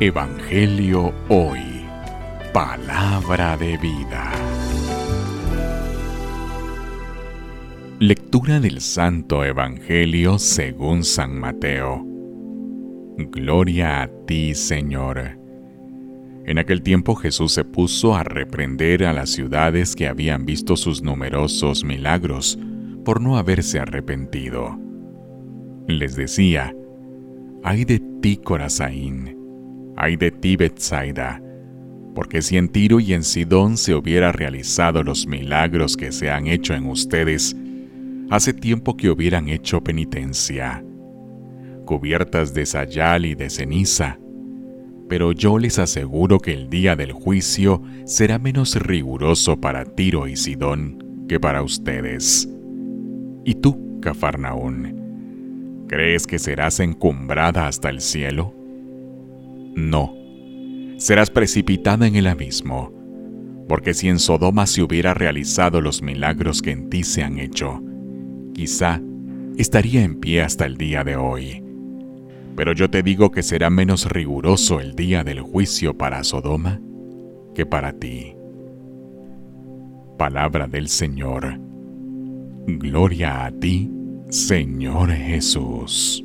Evangelio Hoy. Palabra de vida. Lectura del Santo Evangelio según San Mateo. Gloria a ti, Señor. En aquel tiempo Jesús se puso a reprender a las ciudades que habían visto sus numerosos milagros por no haberse arrepentido. Les decía, ay de ti, Corazaín, ay de ti, Betsaida, porque si en Tiro y en Sidón se hubiera realizado los milagros que se han hecho en ustedes, hace tiempo que hubieran hecho penitencia, cubiertas de sayal y de ceniza, pero yo les aseguro que el día del juicio será menos riguroso para Tiro y Sidón que para ustedes. ¿Y tú, Cafarnaún? ¿Crees que serás encumbrada hasta el cielo? No, serás precipitada en el abismo, porque si en Sodoma se hubiera realizado los milagros que en ti se han hecho, quizá estaría en pie hasta el día de hoy pero yo te digo que será menos riguroso el día del juicio para Sodoma que para ti. Palabra del Señor. Gloria a ti, Señor Jesús.